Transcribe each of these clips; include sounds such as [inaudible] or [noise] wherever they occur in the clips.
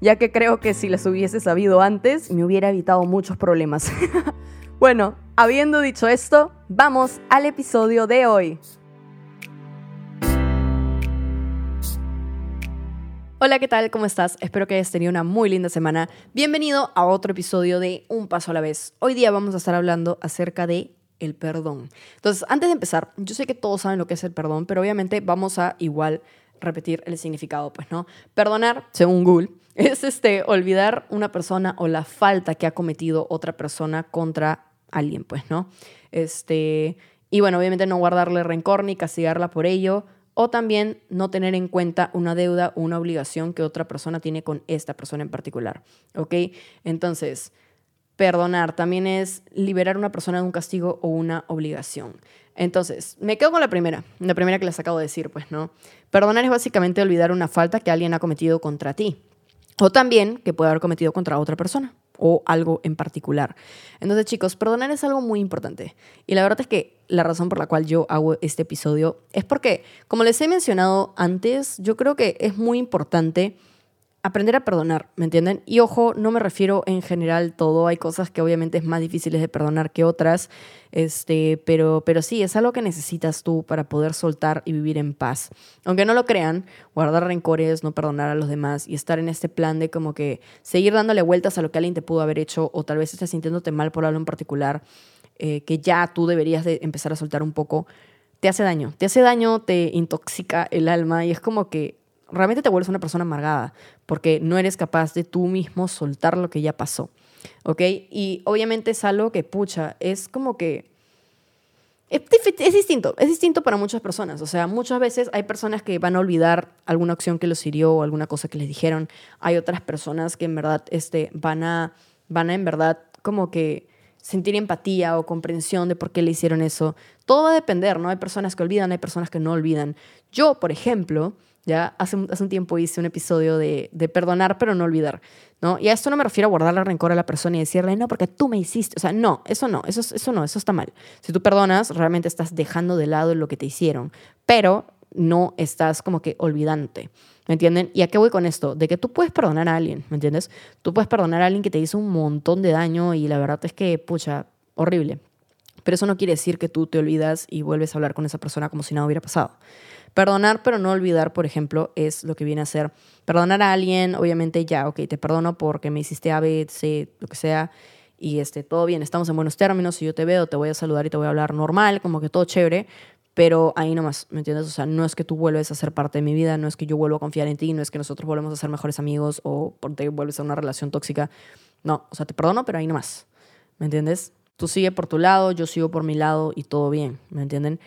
ya que creo que si las hubiese sabido antes me hubiera evitado muchos problemas. [laughs] bueno, habiendo dicho esto, vamos al episodio de hoy. Hola, ¿qué tal? ¿Cómo estás? Espero que hayas tenido una muy linda semana. Bienvenido a otro episodio de Un Paso a la Vez. Hoy día vamos a estar hablando acerca de el perdón. Entonces, antes de empezar, yo sé que todos saben lo que es el perdón, pero obviamente vamos a igual repetir el significado, pues, ¿no? Perdonar, según Google, es este olvidar una persona o la falta que ha cometido otra persona contra alguien, pues, ¿no? Este, y bueno, obviamente no guardarle rencor ni castigarla por ello, o también no tener en cuenta una deuda o una obligación que otra persona tiene con esta persona en particular. ¿Ok? Entonces, perdonar también es liberar a una persona de un castigo o una obligación. Entonces, me quedo con la primera, la primera que les acabo de decir, pues, ¿no? Perdonar es básicamente olvidar una falta que alguien ha cometido contra ti. O también que puede haber cometido contra otra persona o algo en particular. Entonces, chicos, perdonar es algo muy importante. Y la verdad es que la razón por la cual yo hago este episodio es porque, como les he mencionado antes, yo creo que es muy importante aprender a perdonar, ¿me entienden? Y ojo, no me refiero en general todo, hay cosas que obviamente es más difíciles de perdonar que otras, este, pero, pero sí, es algo que necesitas tú para poder soltar y vivir en paz. Aunque no lo crean, guardar rencores, no perdonar a los demás y estar en este plan de como que seguir dándole vueltas a lo que alguien te pudo haber hecho o tal vez estés sintiéndote mal por algo en particular, eh, que ya tú deberías de empezar a soltar un poco, te hace daño, te hace daño, te intoxica el alma y es como que realmente te vuelves una persona amargada porque no eres capaz de tú mismo soltar lo que ya pasó. ¿Ok? Y obviamente es algo que, pucha, es como que... Es, es, distinto, es distinto para muchas personas. O sea, muchas veces hay personas que van a olvidar alguna acción que los hirió o alguna cosa que les dijeron. Hay otras personas que en verdad este, van, a, van a en verdad como que sentir empatía o comprensión de por qué le hicieron eso. Todo va a depender, ¿no? Hay personas que olvidan, hay personas que no olvidan. Yo, por ejemplo, ya hace, hace un tiempo hice un episodio de, de, perdonar pero no olvidar, ¿no? Y a esto no me refiero a guardarle rencor a la persona y decirle, no, porque tú me hiciste. O sea, no, eso no, eso, eso no, eso está mal. Si tú perdonas, realmente estás dejando de lado lo que te hicieron, pero no estás como que olvidante. ¿Me entienden? ¿Y a qué voy con esto? De que tú puedes perdonar a alguien, ¿me entiendes? Tú puedes perdonar a alguien que te hizo un montón de daño y la verdad es que, pucha, horrible. Pero eso no quiere decir que tú te olvidas y vuelves a hablar con esa persona como si nada hubiera pasado. Perdonar pero no olvidar, por ejemplo, es lo que viene a ser perdonar a alguien, obviamente ya, ok, te perdono porque me hiciste A, B, C, lo que sea, y este, todo bien, estamos en buenos términos, si yo te veo, te voy a saludar y te voy a hablar normal, como que todo chévere, pero ahí nomás, ¿me entiendes? O sea, no es que tú vuelves a ser parte de mi vida, no es que yo vuelva a confiar en ti, no es que nosotros volvemos a ser mejores amigos o te vuelves a una relación tóxica. No, o sea, te perdono, pero ahí nomás, ¿me entiendes? Tú sigue por tu lado, yo sigo por mi lado y todo bien, ¿me entienden?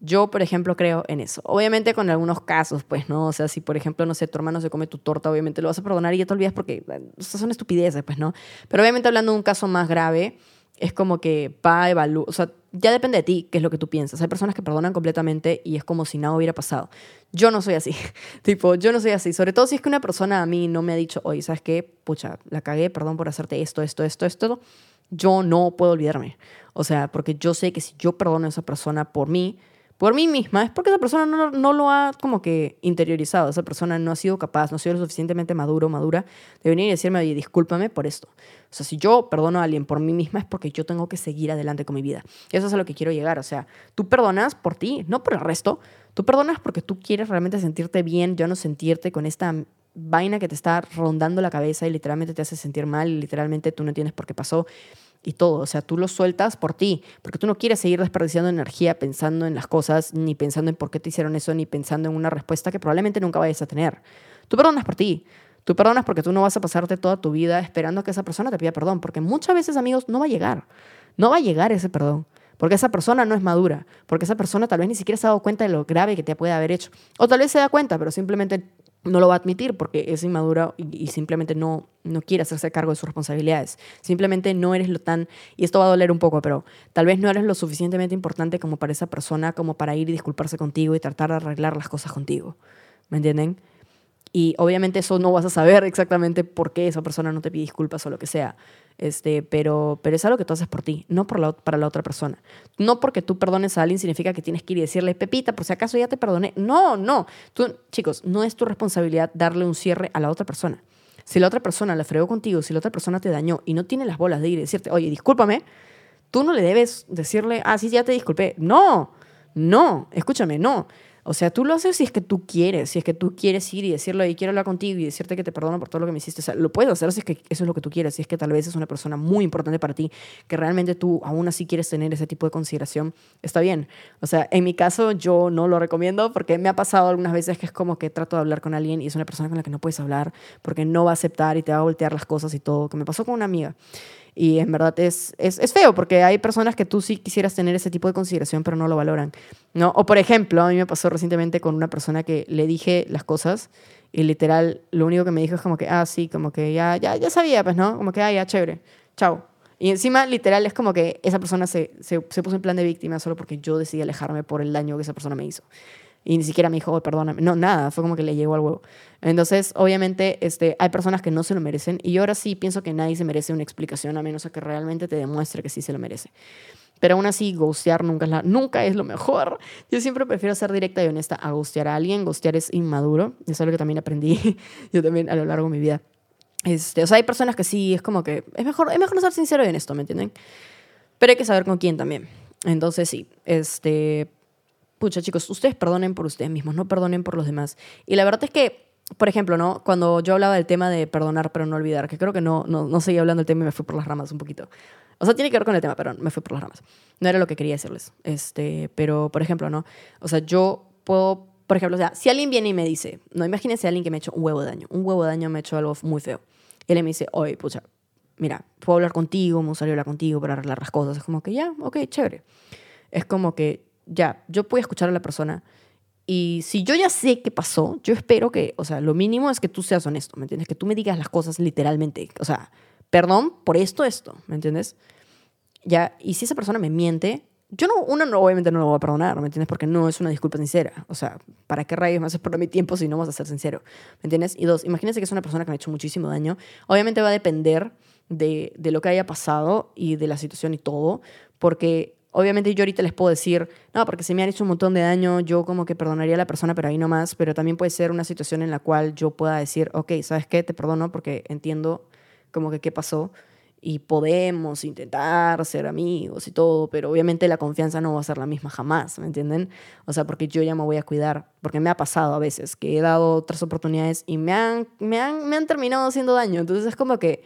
Yo, por ejemplo, creo en eso. Obviamente con algunos casos, pues, ¿no? O sea, si por ejemplo, no sé, tu hermano se come tu torta, obviamente lo vas a perdonar y ya te olvidas porque eh, estas son estupideces, pues, ¿no? Pero obviamente hablando de un caso más grave, es como que va a evaluar, o sea, ya depende de ti qué es lo que tú piensas. Hay personas que perdonan completamente y es como si nada hubiera pasado. Yo no soy así. [laughs] tipo, yo no soy así. Sobre todo si es que una persona a mí no me ha dicho, oye, ¿sabes qué? Pucha, la cagué, perdón por hacerte esto, esto, esto, esto. Yo no puedo olvidarme. O sea, porque yo sé que si yo perdono a esa persona por mí, por mí misma, es porque esa persona no, no, lo ha como que interiorizado, esa persona no ha sido capaz, no ha sido lo suficientemente maduro madura de venir y decirme, oye, discúlpame por esto. O sea, si yo perdono a alguien por mí misma es porque yo tengo que seguir adelante con mi vida. Eso es a lo que quiero llegar. O sea, tú perdonas por ti, no por el resto. Tú perdonas porque tú quieres realmente sentirte bien, ya no sentirte con esta vaina que te está rondando la cabeza y literalmente te hace sentir mal y literalmente tú no entiendes por qué pasó y todo. O sea, tú lo sueltas por ti, porque tú no quieres seguir desperdiciando energía pensando en las cosas, ni pensando en por qué te hicieron eso, ni pensando en una respuesta que probablemente nunca vayas a tener. Tú perdonas por ti. Tú perdonas porque tú no vas a pasarte toda tu vida esperando que esa persona te pida perdón, porque muchas veces, amigos, no va a llegar. No va a llegar ese perdón. Porque esa persona no es madura, porque esa persona tal vez ni siquiera se ha dado cuenta de lo grave que te puede haber hecho. O tal vez se da cuenta, pero simplemente no lo va a admitir porque es inmadura y, simplemente no, no quiere hacerse cargo de sus responsabilidades. Simplemente no eres lo tan, y esto va a doler un poco, pero tal vez no eres lo suficientemente importante como para esa persona, como para ir y disculparse contigo y tratar de arreglar las cosas contigo. ¿Me entienden? Y obviamente eso no vas a saber [laughs] exactamente por qué esa persona no te pide disculpas o lo que sea. Este, pero, pero es algo que tú haces por ti, no por la, para la otra persona. No porque tú perdones a alguien significa que tienes que ir y decirle, Pepita, por si acaso ya te perdoné. No, no. Tú, chicos, no es tu responsabilidad darle un cierre a la otra persona. Si la otra persona la fregó contigo, si la otra persona te dañó y no tiene las bolas de ir y decirte, oye, discúlpame, tú no le debes decirle, ah, sí, ya te disculpé. No, no, escúchame, no. O sea, tú lo haces si es que tú quieres, si es que tú quieres ir y decirle, y quiero hablar contigo y decirte que te perdono por todo lo que me hiciste. O sea, lo puedes hacer si es que eso es lo que tú quieres, si es que tal vez es una persona muy importante para ti, que realmente tú aún así quieres tener ese tipo de consideración, está bien. O sea, en mi caso yo no lo recomiendo porque me ha pasado algunas veces que es como que trato de hablar con alguien y es una persona con la que no puedes hablar porque no va a aceptar y te va a voltear las cosas y todo, que me pasó con una amiga. Y en verdad es, es, es, feo porque hay personas que tú sí quisieras tener ese tipo de consideración, pero no lo valoran. ¿no? O por ejemplo, a mí me pasó recientemente con una persona que le dije las cosas y literal lo único que me dijo es como que, ah, sí, como que ya, ya, ya sabía, pues, ¿no? Como que, ah, ya, chévere, chao. Y encima, literal, es como que esa persona se, se, se puso en plan de víctima solo porque yo decidí alejarme por el daño que esa persona me hizo y ni siquiera me dijo, oh, perdóname. No, nada, fue como que le llegó al huevo. Entonces, obviamente, este, hay personas que no se lo merecen y yo ahora sí pienso que nadie se merece una explicación a menos que realmente te demuestre que sí se lo merece. Pero aún así, ghostear nunca es, la, nunca es lo mejor. [laughs] Yo siempre prefiero ser directa y honesta a ghostear a alguien. Ghostear es inmaduro. Es algo que también aprendí [laughs] yo también a lo largo de mi vida. Este, o sea, hay personas que sí, es como que es mejor, es mejor no ser sincero y honesto, ¿me entienden? Pero hay que saber con quién también. Entonces sí, este, pucha chicos, ustedes perdonen por ustedes mismos, no perdonen por los demás. Y la verdad es que, por ejemplo, ¿no? Cuando yo hablaba del tema de perdonar pero no olvidar, que creo que no, no, no seguía hablando del tema y me fui por las ramas un poquito. O sea, tiene que ver con el tema, pero me fui por las ramas. No era lo que quería decirles. Este, pero, por ejemplo, ¿no? O sea, yo puedo, por ejemplo, o sea, si alguien viene y me dice, no, imagínense a alguien que me ha hecho un huevo daño, un huevo daño me ha hecho algo muy feo. Y él me dice, oye, pucha, mira, puedo hablar contigo, me gustaría hablar contigo para arreglar las cosas. Es como que ya, ok, chévere. Es como que ya, yo puedo escuchar a la persona y si yo ya sé qué pasó, yo espero que, o sea, lo mínimo es que tú seas honesto, ¿me entiendes? Que tú me digas las cosas literalmente. O sea, perdón por esto, esto, ¿me entiendes? Ya, y si esa persona me miente, yo no, uno no, obviamente no lo voy a perdonar, ¿me entiendes? Porque no es una disculpa sincera. O sea, ¿para qué rayos me haces perder mi tiempo si no vas a ser sincero? ¿Me entiendes? Y dos, imagínense que es una persona que me ha hecho muchísimo daño. Obviamente va a depender de, de lo que haya pasado y de la situación y todo, porque Obviamente yo ahorita les puedo decir, no, porque se me han hecho un montón de daño, yo como que perdonaría a la persona, pero ahí no más, pero también puede ser una situación en la cual yo pueda decir, ok, ¿sabes qué? Te perdono porque entiendo como que qué pasó y podemos intentar ser amigos y todo, pero obviamente la confianza no va a ser la misma jamás, ¿me entienden? O sea, porque yo ya me voy a cuidar, porque me ha pasado a veces que he dado otras oportunidades y me han, me han, me han terminado haciendo daño, entonces es como que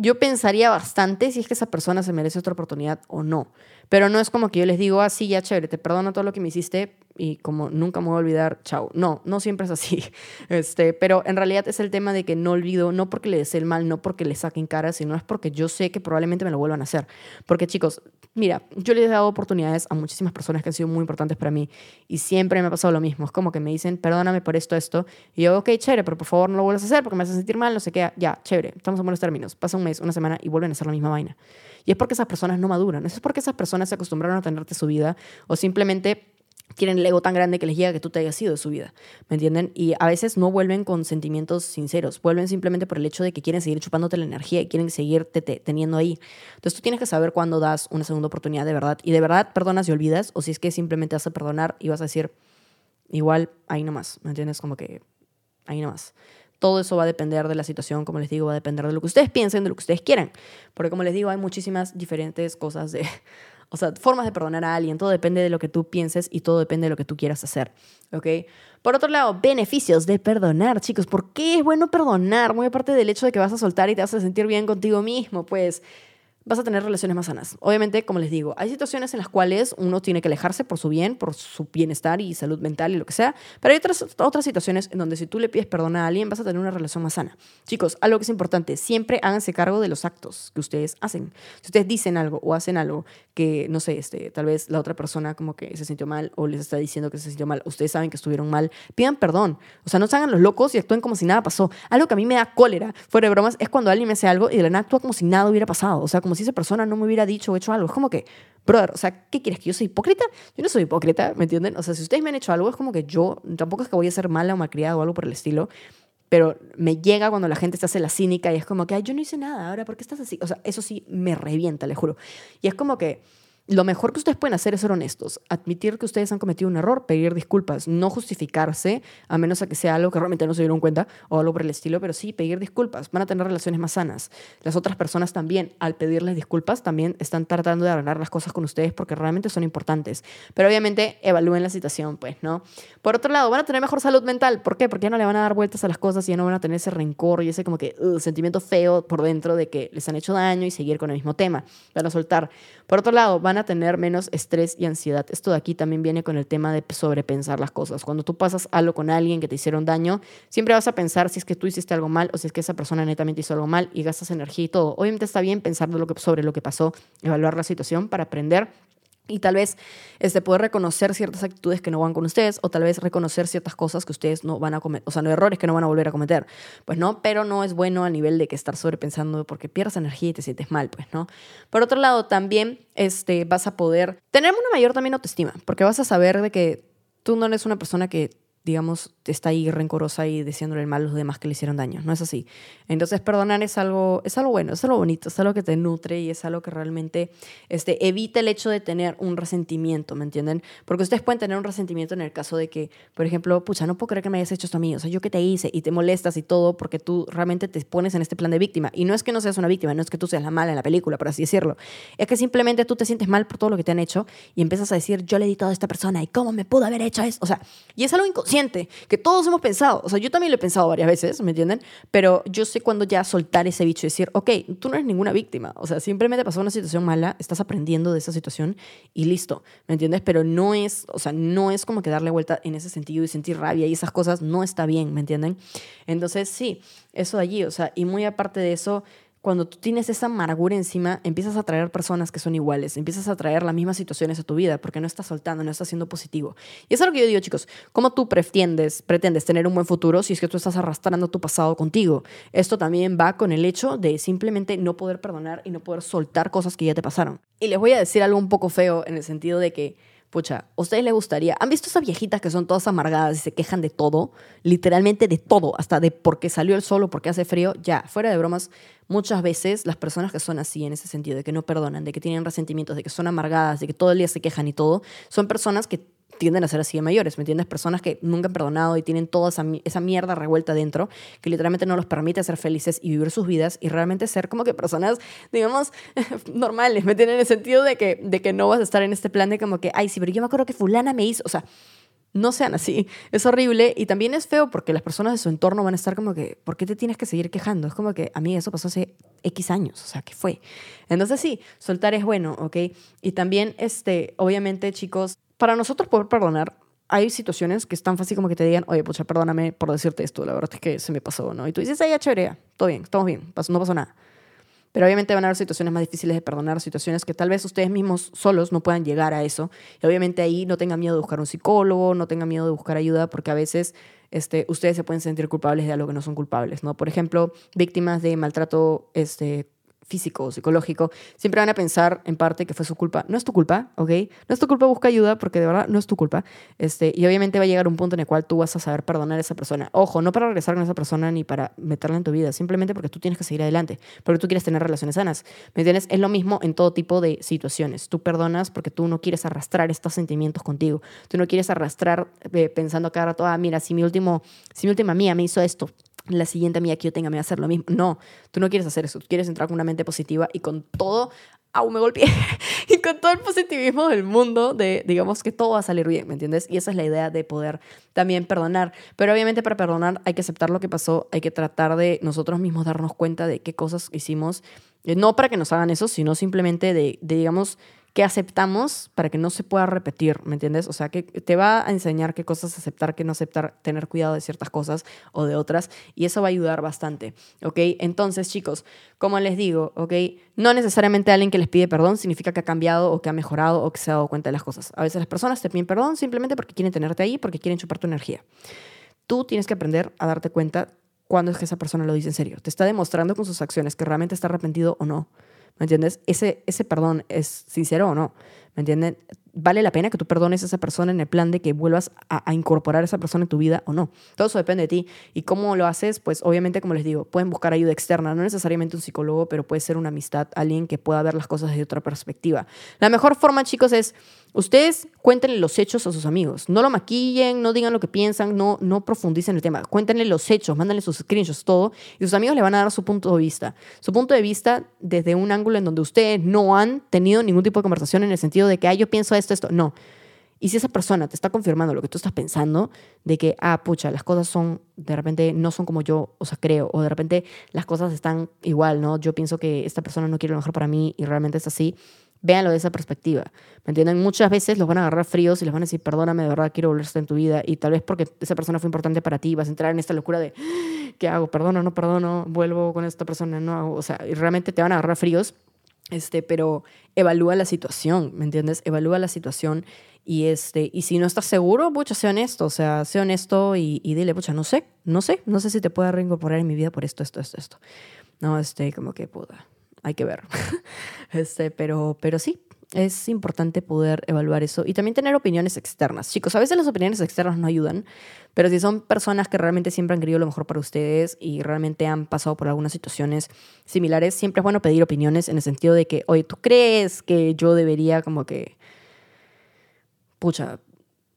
yo pensaría bastante si es que esa persona se merece otra oportunidad o no. Pero no es como que yo les digo, ah, sí, ya chévere, te perdono todo lo que me hiciste, y como nunca me voy a olvidar, chao. No, no siempre es así. [laughs] Este, pero en realidad es el tema de que no olvido, no porque le desee el mal, no porque le saquen cara, sino es porque yo sé que probablemente me lo vuelvan a hacer. Porque chicos, mira, yo les he dado oportunidades a muchísimas personas que han sido muy importantes para mí y siempre me ha pasado lo mismo. Es como que me dicen, perdóname por esto, esto. Y yo, ok, chévere, pero por favor no lo vuelvas a hacer porque me hace sentir mal, no sé qué. Ya, chévere, estamos en buenos términos. Pasa un mes, una semana y vuelven a hacer la misma vaina. Y es porque esas personas no maduran. Es porque esas personas se acostumbraron a tenerte su vida o simplemente tienen el ego tan grande que les llega que tú te hayas ido de su vida, ¿me entienden? Y a veces no vuelven con sentimientos sinceros, vuelven simplemente por el hecho de que quieren seguir chupándote la energía y quieren seguirte teniendo ahí. Entonces tú tienes que saber cuándo das una segunda oportunidad de verdad y de verdad perdonas y olvidas o si es que simplemente vas a perdonar y vas a decir, igual, ahí nomás, ¿me entiendes? Como que ahí nomás. Todo eso va a depender de la situación, como les digo, va a depender de lo que ustedes piensen, de lo que ustedes quieran. Porque como les digo, hay muchísimas diferentes cosas de, o sea, formas de perdonar a alguien, todo depende de lo que tú pienses y todo depende de lo que tú quieras hacer, ¿ok? Por otro lado, beneficios de perdonar, chicos. ¿Por qué es bueno perdonar? Muy aparte del hecho de que vas a soltar y te vas a sentir bien contigo mismo, pues vas a tener relaciones más sanas. Obviamente, como les digo, hay situaciones en las cuales uno tiene que alejarse por su bien, por su bienestar y salud mental y lo que sea, pero hay otras, otras situaciones en donde si tú le pides perdón a alguien, vas a tener una relación más sana. Chicos, algo que es importante, siempre háganse cargo de los actos que ustedes hacen. Si ustedes dicen algo o hacen algo que, no sé, este, tal vez la otra persona como que se sintió mal o les está diciendo que se sintió mal, ustedes saben que estuvieron mal, pidan perdón. O sea, no se hagan los locos y actúen como si nada pasó. Algo que a mí me da cólera, fuera de bromas, es cuando alguien me hace algo y de la nada actúa como si nada hubiera pasado. O sea, como si esa persona no me hubiera dicho o hecho algo. Es como que, brother, o sea, ¿qué quieres? ¿Que yo soy hipócrita? Yo no soy hipócrita, ¿me entienden? O sea, si ustedes me han hecho algo, es como que yo, tampoco es que voy a ser mala o malcriada o algo por el estilo, pero me llega cuando la gente se hace la cínica y es como que, ay, yo no hice nada, ahora, ¿por qué estás así? O sea, eso sí me revienta, le juro. Y es como que lo mejor que ustedes pueden hacer es ser honestos, admitir que ustedes han cometido un error, pedir disculpas, no justificarse, a menos a que sea algo que realmente no se dieron cuenta o algo por el estilo, pero sí pedir disculpas. Van a tener relaciones más sanas. Las otras personas también, al pedirles disculpas, también están tratando de arreglar las cosas con ustedes porque realmente son importantes. Pero obviamente evalúen la situación, pues, ¿no? Por otro lado, van a tener mejor salud mental. ¿Por qué? Porque ya no le van a dar vueltas a las cosas y ya no van a tener ese rencor y ese como que uh, sentimiento feo por dentro de que les han hecho daño y seguir con el mismo tema. Van a soltar. Por otro lado, van a tener menos estrés y ansiedad. Esto de aquí también viene con el tema de sobrepensar las cosas. Cuando tú pasas algo con alguien que te hicieron daño, siempre vas a pensar si es que tú hiciste algo mal o si es que esa persona netamente hizo algo mal y gastas energía y todo. Obviamente está bien pensar sobre lo que pasó, evaluar la situación para aprender y tal vez este, poder reconocer ciertas actitudes que no van con ustedes o tal vez reconocer ciertas cosas que ustedes no van a cometer, o sea, no errores que no van a volver a cometer. Pues no, pero no es bueno a nivel de que estar sobrepensando porque pierdes energía y te sientes mal, pues no. Por otro lado, también este, vas a poder tener una mayor también autoestima porque vas a saber de que tú no eres una persona que digamos, está ahí rencorosa y diciéndole el mal a los demás que le hicieron daño. No es así. Entonces, perdonar es algo, es algo bueno, es algo bonito, es algo que te nutre y es algo que realmente este, evita el hecho de tener un resentimiento, ¿me entienden? Porque ustedes pueden tener un resentimiento en el caso de que, por ejemplo, pucha, no puedo creer que me hayas hecho esto a mí, o sea, yo que te hice y te molestas y todo porque tú realmente te pones en este plan de víctima. Y no es que no seas una víctima, no es que tú seas la mala en la película, por así decirlo. Es que simplemente tú te sientes mal por todo lo que te han hecho y empiezas a decir, yo le di todo a esta persona y cómo me pudo haber hecho eso. O sea, y es algo inconsciente que todos hemos pensado. O sea, yo también lo he pensado varias veces, ¿me entienden? Pero yo sé cuando ya soltar ese bicho y decir, ok, tú no eres ninguna víctima. O sea, simplemente pasó una situación mala, estás aprendiendo de esa situación y listo, ¿me entiendes? Pero no es, o sea, no es como que darle vuelta en ese sentido y sentir rabia y esas cosas no está bien, ¿me entienden? Entonces, sí, eso de allí, o sea, y muy aparte de eso, cuando tú tienes esa amargura encima, empiezas a atraer personas que son iguales, empiezas a atraer las mismas situaciones a tu vida porque no estás soltando, no estás siendo positivo. Y eso es lo que yo digo, chicos, ¿cómo tú pretendes, pretendes tener un buen futuro si es que tú estás arrastrando tu pasado contigo? Esto también va con el hecho de simplemente no poder perdonar y no poder soltar cosas que ya te pasaron. Y les voy a decir algo un poco feo en el sentido de que Pucha, ¿a ustedes les gustaría? ¿Han visto esas viejitas que son todas amargadas y se quejan de todo? Literalmente de todo, hasta de por qué salió el sol o por qué hace frío. Ya, fuera de bromas, muchas veces las personas que son así en ese sentido, de que no perdonan, de que tienen resentimientos, de que son amargadas, de que todo el día se quejan y todo, son personas que tienden a ser así de mayores, ¿me entiendes? Personas que nunca han perdonado y tienen toda esa, esa mierda revuelta dentro, que literalmente no los permite ser felices y vivir sus vidas y realmente ser como que personas, digamos, [laughs] normales, ¿me entiendes? En el sentido de que, de que no vas a estar en este plan de como que, ay, sí, pero yo me acuerdo que fulana me hizo, o sea, no sean así. Es horrible y también es feo porque las personas de su entorno van a estar como que, ¿por qué te tienes que seguir quejando? Es como que a mí eso pasó hace X años, o sea, ¿qué fue? Entonces sí, soltar es bueno, ¿ok? Y también, este, obviamente, chicos, para nosotros poder perdonar, hay situaciones que es tan fácil como que te digan, oye, pucha, perdóname por decirte esto, la verdad es que se me pasó, ¿no? Y tú dices, ay, ya chévere, todo bien, estamos bien, no pasó nada. Pero obviamente van a haber situaciones más difíciles de perdonar, situaciones que tal vez ustedes mismos solos no puedan llegar a eso. Y obviamente ahí no tengan miedo de buscar un psicólogo, no tengan miedo de buscar ayuda, porque a veces este, ustedes se pueden sentir culpables de algo que no son culpables, ¿no? Por ejemplo, víctimas de maltrato este, físico o psicológico, siempre van a pensar en parte que fue su culpa. No es tu culpa, ¿ok? No es tu culpa, busca ayuda porque de verdad no es tu culpa. Este, y obviamente va a llegar un punto en el cual tú vas a saber perdonar a esa persona. Ojo, no para regresar con esa persona ni para meterla en tu vida, simplemente porque tú tienes que seguir adelante, porque tú quieres tener relaciones sanas. ¿Me entiendes? Es lo mismo en todo tipo de situaciones. Tú perdonas porque tú no quieres arrastrar estos sentimientos contigo. Tú no quieres arrastrar eh, pensando cada rato, ah, mira, si mi, último, si mi última mía me hizo esto, la siguiente amiga que yo tenga me va a hacer lo mismo. No, tú no quieres hacer eso. Tú quieres entrar con una mente positiva y con todo, aún me golpeé. [laughs] y con todo el positivismo del mundo de, digamos, que todo va a salir bien, ¿me entiendes? Y esa es la idea de poder también perdonar. Pero obviamente para perdonar hay que aceptar lo que pasó, hay que tratar de nosotros mismos darnos cuenta de qué cosas hicimos, eh, no para que nos hagan eso, sino simplemente de, de digamos, que aceptamos para que no se pueda repetir, ¿me entiendes? O sea, que te va a enseñar qué cosas aceptar, qué no aceptar, tener cuidado de ciertas cosas o de otras, y eso va a ayudar bastante, ¿ok? Entonces, chicos, como les digo, ¿ok? No necesariamente alguien que les pide perdón significa que ha cambiado o que ha mejorado o que se ha dado cuenta de las cosas. A veces las personas te piden perdón simplemente porque quieren tenerte ahí, porque quieren chupar tu energía. Tú tienes que aprender a darte cuenta cuando es que esa persona lo dice en serio. Te está demostrando con sus acciones que realmente está arrepentido o no. ¿Me entiendes? Ese, ese perdón es sincero o no. ¿Me entienden? ¿Vale la pena que tú perdones a esa persona en el plan de que vuelvas a, incorporar a esa persona en tu vida o no? Todo eso depende de ti. ¿Y cómo lo haces? Pues obviamente, como les digo, pueden buscar ayuda externa, no necesariamente un psicólogo, pero puede ser una amistad, alguien que pueda ver las cosas desde otra perspectiva. La mejor forma, chicos, es ustedes cuéntenle los hechos a sus amigos. No lo maquillen, no digan lo que piensan, no, no profundicen el tema. Cuéntenle los hechos, mándenle sus screenshots, todo, y sus amigos le van a dar su punto de vista. Su punto de vista desde un ángulo en donde ustedes no han tenido ningún tipo de conversación en el sentido de que, ah, yo pienso esto, esto. No. Y si esa persona te está confirmando lo que tú estás pensando, de que, ah, pucha, las cosas son, de repente no son como yo, o sea, creo, o de repente las cosas están igual, ¿no? Yo pienso que esta persona no quiere lo mejor para mí y realmente es así. Véanlo de esa perspectiva. ¿Me entienden? Muchas veces los van a agarrar fríos y les van a decir, perdóname, de verdad quiero volver a estar en tu vida. Y tal vez porque esa persona fue importante para ti, vas a entrar en esta locura de, ¿qué hago? ¿Perdono? ¿No perdono? ¿Vuelvo con esta persona? ¿No hago? O sea, y realmente te van a agarrar fríos este, pero evalúa la situación, ¿me entiendes? Evalúa la situación y, este, y si no estás seguro, pucha, sé honesto, o sea, sé honesto y, y dile, pucha, no sé, no sé, no sé si te pueda reincorporar en mi vida por esto, esto, esto, esto. No, este, como que, puta, hay que ver. [laughs] este, pero, pero sí, es importante poder evaluar eso y también tener opiniones externas. Chicos, a veces las opiniones externas no ayudan, pero si son personas que realmente siempre han querido lo mejor para ustedes y realmente han pasado por algunas situaciones similares, siempre es bueno pedir opiniones en el sentido de que, oye, ¿tú crees que yo debería como que, pucha,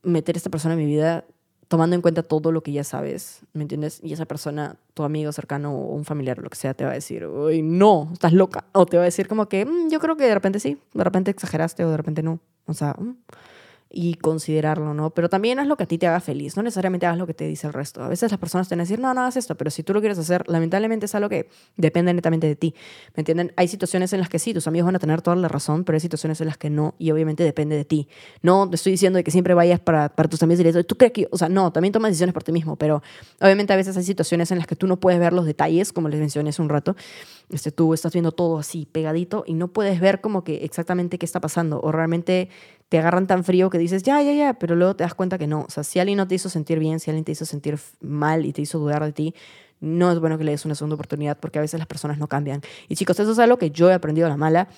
meter a esta persona en mi vida tomando en cuenta todo lo que ya sabes, ¿me entiendes? Y esa persona, tu amigo cercano o un familiar o lo que sea, te va a decir, uy, no, estás loca. O te va a decir como que, mm, yo creo que de repente sí, de repente exageraste o de repente no. O sea, mm" y considerarlo, ¿no? Pero también haz lo que a ti te haga feliz, no necesariamente hagas lo que te dice el resto. A veces las personas te van a decir, no, no hagas esto, pero si tú lo quieres hacer, lamentablemente es algo que depende netamente de ti, ¿me entienden? Hay situaciones en las que sí, tus amigos van a tener toda la razón, pero hay situaciones en las que no, y obviamente depende de ti. No te estoy diciendo que siempre vayas para, para tus amigos y les tú crees que, o sea, no, también tomas decisiones por ti mismo, pero obviamente a veces hay situaciones en las que tú no puedes ver los detalles, como les mencioné hace un rato, este, tú estás viendo todo así pegadito y no puedes ver como que exactamente qué está pasando, o realmente te agarran tan frío que dices, ya, ya, ya, pero luego te das cuenta que no. O sea, si alguien no te hizo sentir bien, si alguien te hizo sentir mal y te hizo dudar de ti, no es bueno que le des una segunda oportunidad porque a veces las personas no cambian. Y chicos, eso es algo que yo he aprendido a la mala.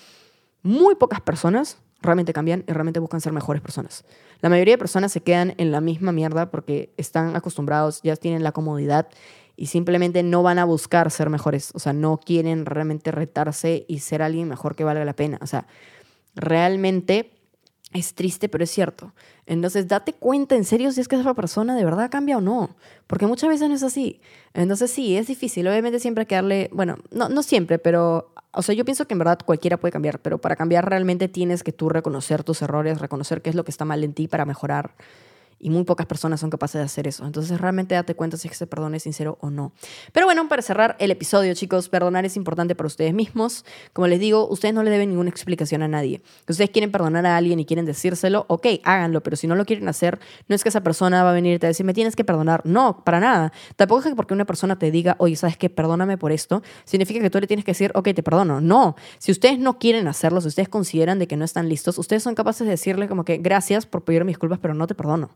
Muy pocas personas realmente cambian y realmente buscan ser mejores personas. La mayoría de personas se quedan en la misma mierda porque están acostumbrados, ya tienen la comodidad y simplemente no van a buscar ser mejores. O sea, no quieren realmente retarse y ser alguien mejor que valga la pena. O sea, realmente es triste, pero es cierto. Entonces, date cuenta en serio si es que esa persona de verdad cambia o no. Porque muchas veces no es así. Entonces, sí, es difícil. Obviamente siempre hay que darle, bueno, no, no siempre, pero, o sea, yo pienso que en verdad cualquiera puede cambiar, pero para cambiar realmente tienes que tú reconocer tus errores, reconocer qué es lo que está mal en ti para mejorar y muy pocas personas son capaces de hacer eso. Entonces realmente date cuenta si ese perdón es sincero o no. Pero bueno, para cerrar el episodio, chicos, perdonar es importante para ustedes mismos. Como les digo, ustedes no le deben ninguna explicación a nadie. Si ustedes quieren perdonar a alguien y quieren decírselo, ok, háganlo, pero si no lo quieren hacer, no es que esa persona va a venir y te va a decir, me tienes que perdonar. No, para nada. Tampoco es que porque una persona te diga, oye, ¿sabes qué? Perdóname por esto, significa que tú le tienes que decir, ok, te perdono. No. Si ustedes no quieren hacerlo, si ustedes consideran de que no están listos, ustedes son capaces de decirle como que gracias por pedir mis culpas, pero no te perdono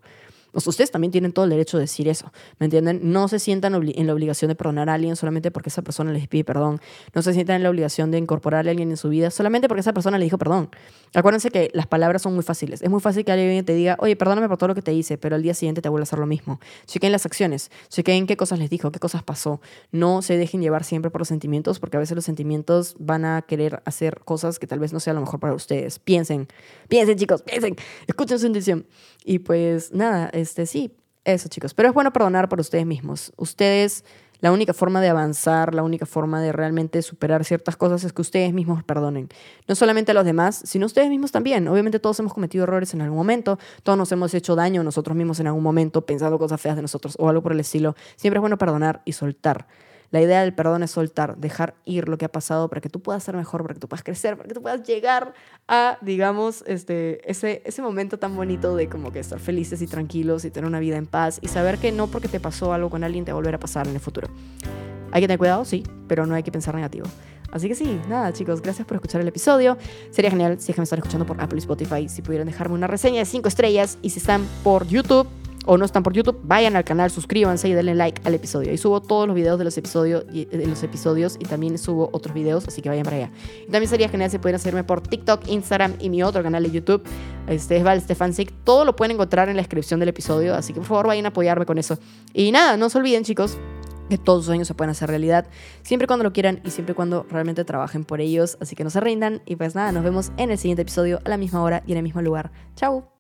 ustedes también tienen todo el derecho de decir eso, ¿me entienden? No se sientan en la obligación de perdonar a alguien solamente porque esa persona les pide perdón. No se sientan en la obligación de incorporar a alguien en su vida solamente porque esa persona le dijo perdón. Acuérdense que las palabras son muy fáciles. Es muy fácil que alguien te diga, oye, perdóname por todo lo que te hice, pero al día siguiente te vuelve a hacer lo mismo. Chequen las acciones, chequen qué cosas les dijo, qué cosas pasó. No se dejen llevar siempre por los sentimientos porque a veces los sentimientos van a querer hacer cosas que tal vez no sea lo mejor para ustedes. Piensen, piensen chicos, piensen, escuchen su intuición. Y pues nada, este sí, eso chicos. Pero es bueno perdonar por ustedes mismos. Ustedes La única forma de avanzar, la única forma de realmente superar ciertas cosas es que ustedes mismos perdonen. No solamente a los demás, sino ustedes mismos también. Obviamente todos hemos cometido errores en algún momento, todos nos hemos hecho daño nosotros mismos en algún momento pensando cosas feas de nosotros o algo por el estilo. Siempre es bueno perdonar y soltar. La idea del perdón es soltar, dejar ir lo que ha pasado para que tú puedas ser mejor, para que tú puedas crecer, para que tú puedas llegar a, digamos, este, ese, ese momento tan bonito de como que estar felices y tranquilos y tener una vida en paz y saber que no porque te pasó algo con alguien te va a volver a pasar en el futuro. Hay que tener cuidado, sí, pero no hay que pensar negativo. Así que sí, nada chicos, gracias por escuchar el episodio. Sería genial si es que me están escuchando por Apple y Spotify, si pudieran dejarme una reseña de 5 estrellas y si están por YouTube o no están por YouTube, vayan al canal, suscríbanse y denle like al episodio. Y subo todos los videos de los episodios y, de los episodios y también subo otros videos, así que vayan para allá. Y también sería genial si pudieran seguirme por TikTok, Instagram y mi otro canal de YouTube, este es Val Stefansik. Todo lo pueden encontrar en la descripción del episodio, así que por favor vayan a apoyarme con eso. Y nada, no se olviden chicos, que todos sus sueños se pueden hacer realidad, siempre cuando lo quieran y siempre cuando realmente trabajen por ellos. Así que no se rindan y pues nada, nos vemos en el siguiente episodio a la misma hora y en el mismo lugar. Chao.